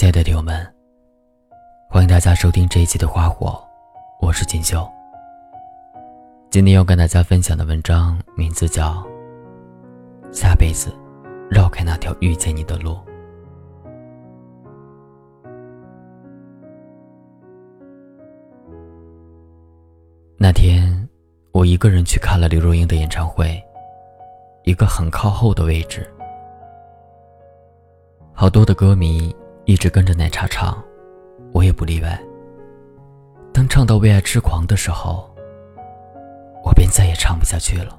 亲爱的听友们，欢迎大家收听这一期的《花火》，我是锦绣。今天要跟大家分享的文章名字叫《下辈子绕开那条遇见你的路》。那天，我一个人去看了刘若英的演唱会，一个很靠后的位置，好多的歌迷。一直跟着奶茶唱，我也不例外。当唱到《为爱痴狂》的时候，我便再也唱不下去了，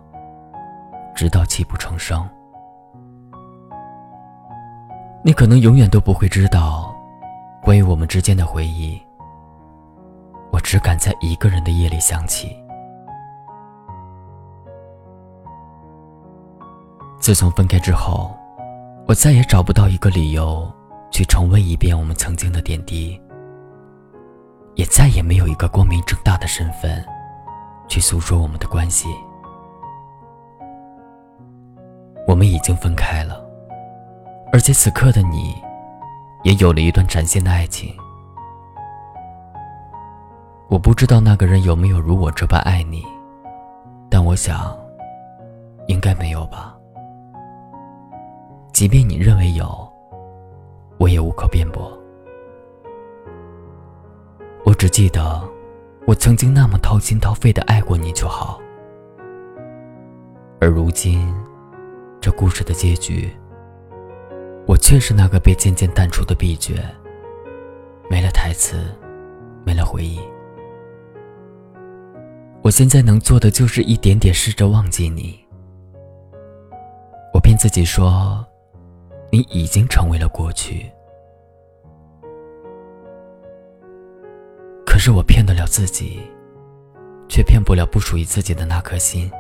直到泣不成声。你可能永远都不会知道，关于我们之间的回忆，我只敢在一个人的夜里想起。自从分开之后，我再也找不到一个理由。去重温一遍我们曾经的点滴，也再也没有一个光明正大的身份，去诉说我们的关系。我们已经分开了，而且此刻的你，也有了一段崭新的爱情。我不知道那个人有没有如我这般爱你，但我想，应该没有吧。即便你认为有。我也无可辩驳。我只记得，我曾经那么掏心掏肺的爱过你就好。而如今，这故事的结局，我却是那个被渐渐淡出的 B 角，没了台词，没了回忆。我现在能做的就是一点点试着忘记你。我骗自己说。你已经成为了过去，可是我骗得了自己，却骗不了不属于自己的那颗心。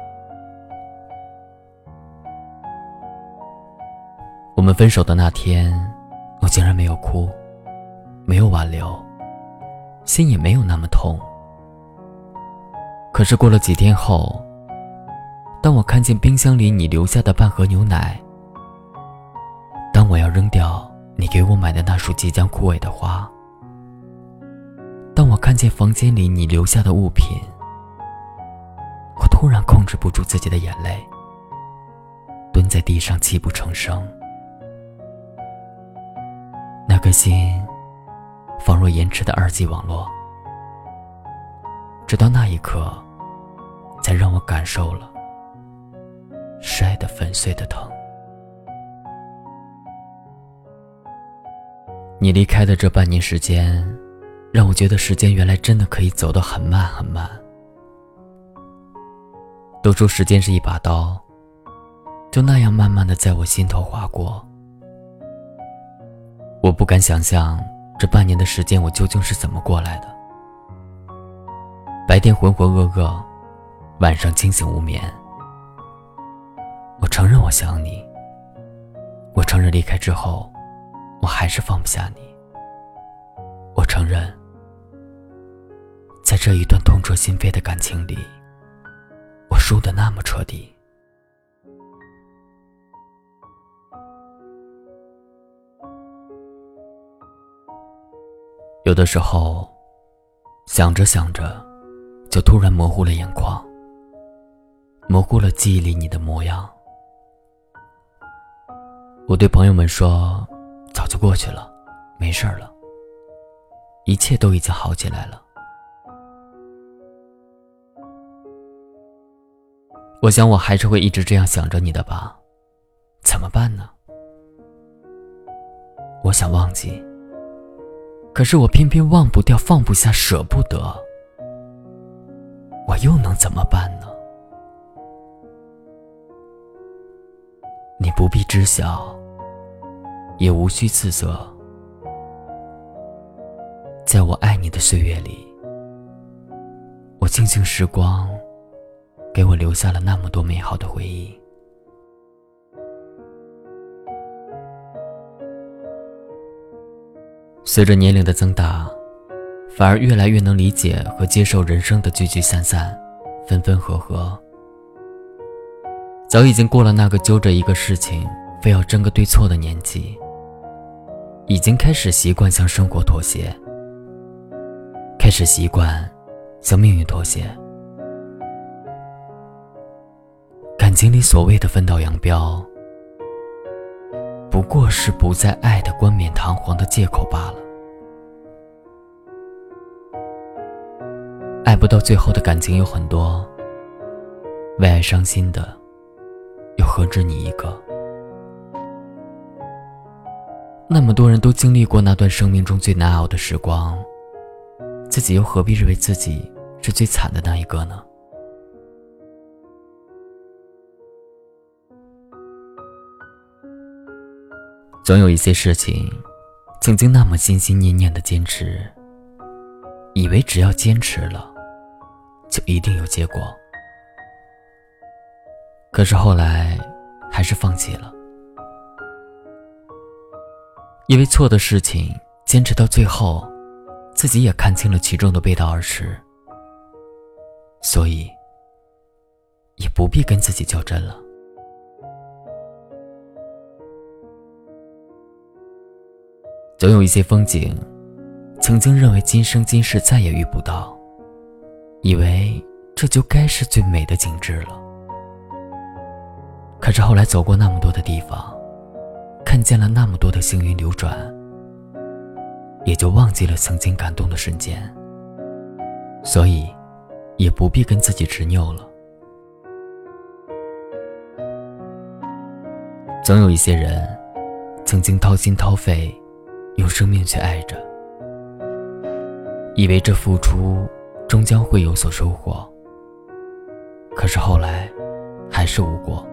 我们分手的那天，我竟然没有哭，没有挽留，心也没有那么痛。可是过了几天后，当我看见冰箱里你留下的半盒牛奶，我要扔掉你给我买的那束即将枯萎的花，当我看见房间里你留下的物品，我突然控制不住自己的眼泪，蹲在地上泣不成声。那颗心，仿若延迟的二 G 网络，直到那一刻，才让我感受了摔得粉碎的疼。你离开的这半年时间，让我觉得时间原来真的可以走得很慢很慢。都说时间是一把刀，就那样慢慢的在我心头划过。我不敢想象这半年的时间我究竟是怎么过来的。白天浑浑噩噩，晚上清醒无眠。我承认我想你，我承认离开之后。我还是放不下你。我承认，在这一段痛彻心扉的感情里，我输的那么彻底。有的时候，想着想着，就突然模糊了眼眶，模糊了记忆里你的模样。我对朋友们说。就过去了，没事了。一切都已经好起来了。我想我还是会一直这样想着你的吧，怎么办呢？我想忘记，可是我偏偏忘不掉，放不下，舍不得。我又能怎么办呢？你不必知晓。也无需自责，在我爱你的岁月里，我庆幸时光，给我留下了那么多美好的回忆。随着年龄的增大，反而越来越能理解和接受人生的聚聚散散、分分合合，早已经过了那个揪着一个事情非要争个对错的年纪。已经开始习惯向生活妥协，开始习惯向命运妥协。感情里所谓的分道扬镳，不过是不再爱的冠冕堂皇的借口罢了。爱不到最后的感情有很多，为爱伤心的，又何止你一个？那么多人都经历过那段生命中最难熬的时光，自己又何必认为自己是最惨的那一个呢？总有一些事情，曾经那么心心念念的坚持，以为只要坚持了，就一定有结果，可是后来还是放弃了。因为错的事情坚持到最后，自己也看清了其中的背道而驰，所以也不必跟自己较真了。总有一些风景，曾经认为今生今世再也遇不到，以为这就该是最美的景致了。可是后来走过那么多的地方。看见了那么多的星云流转，也就忘记了曾经感动的瞬间，所以也不必跟自己执拗了。总有一些人，曾经掏心掏肺，用生命去爱着，以为这付出终将会有所收获，可是后来还是无果，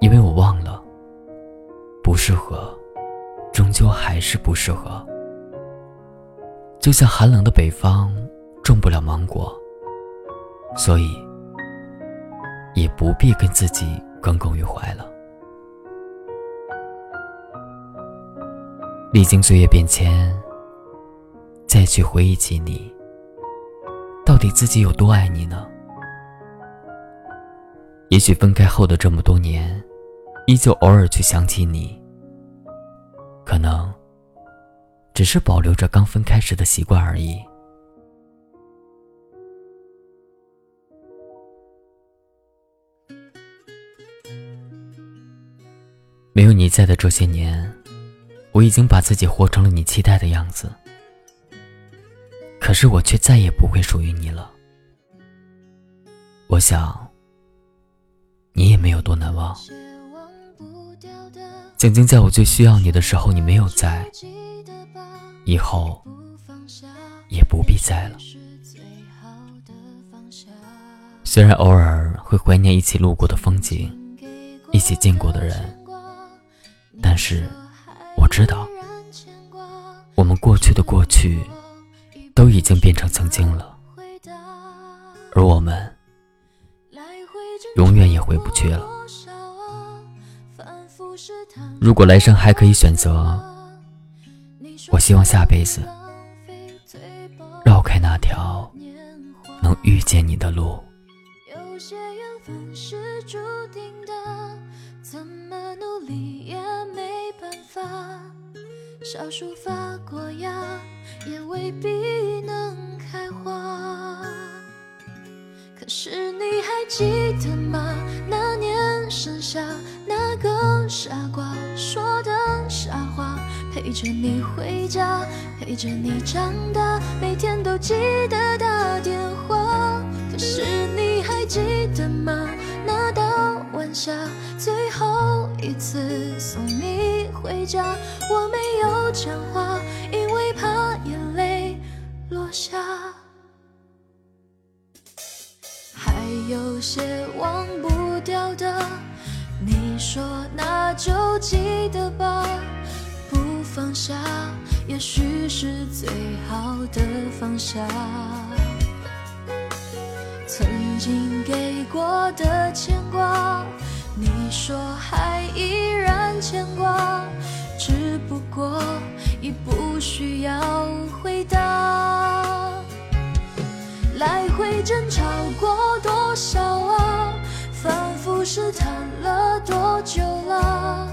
因为我忘了。适合，终究还是不适合。就像寒冷的北方种不了芒果，所以也不必跟自己耿耿于怀了。历经岁月变迁，再去回忆起你，到底自己有多爱你呢？也许分开后的这么多年。依旧偶尔去想起你，可能只是保留着刚分开时的习惯而已。没有你在的这些年，我已经把自己活成了你期待的样子，可是我却再也不会属于你了。我想，你也没有多难忘。曾经在我最需要你的时候，你没有在，以后也不必在了。虽然偶尔会怀念一起路过的风景，一起见过的人，但是我知道，我们过去的过去都已经变成曾经了，而我们永远也回不去了。如果来生还可以选择，我希望下辈子绕开那条能遇见你的路。有些缘分是注定的，怎么努力也没办法。小树发过芽，也未必能开花。可是你还记得吗？那年盛夏。那个傻瓜，陪着你回家，陪着你长大，每天都记得打电话。可是你还记得吗？那道晚霞，最后一次送你回家，我没有讲话，因为怕眼泪落下。还有些忘不掉的。你说那就记得吧，放下也许是最好的放下。曾经给过的牵挂，你说还依然牵挂，只不过已不需要回答。来回争吵过多少啊？反复试探了多久了？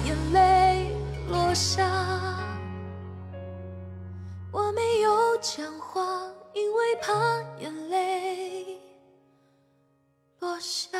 没有讲话，因为怕眼泪落下。